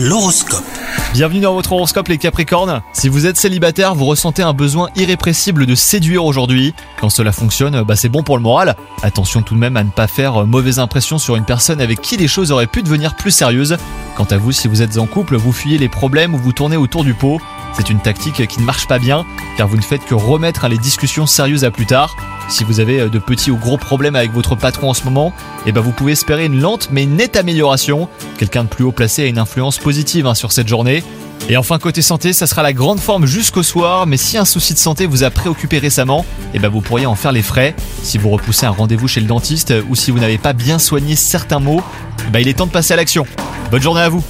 L'horoscope. Bienvenue dans votre horoscope les Capricornes. Si vous êtes célibataire, vous ressentez un besoin irrépressible de séduire aujourd'hui. Quand cela fonctionne, bah c'est bon pour le moral. Attention tout de même à ne pas faire mauvaise impression sur une personne avec qui les choses auraient pu devenir plus sérieuses. Quant à vous, si vous êtes en couple, vous fuyez les problèmes ou vous tournez autour du pot. C'est une tactique qui ne marche pas bien, car vous ne faites que remettre les discussions sérieuses à plus tard. Si vous avez de petits ou gros problèmes avec votre patron en ce moment, eh ben vous pouvez espérer une lente mais nette amélioration. Quelqu'un de plus haut placé a une influence positive hein, sur cette journée. Et enfin côté santé, ça sera la grande forme jusqu'au soir, mais si un souci de santé vous a préoccupé récemment, eh ben vous pourriez en faire les frais. Si vous repoussez un rendez-vous chez le dentiste ou si vous n'avez pas bien soigné certains mots, eh ben il est temps de passer à l'action. Bonne journée à vous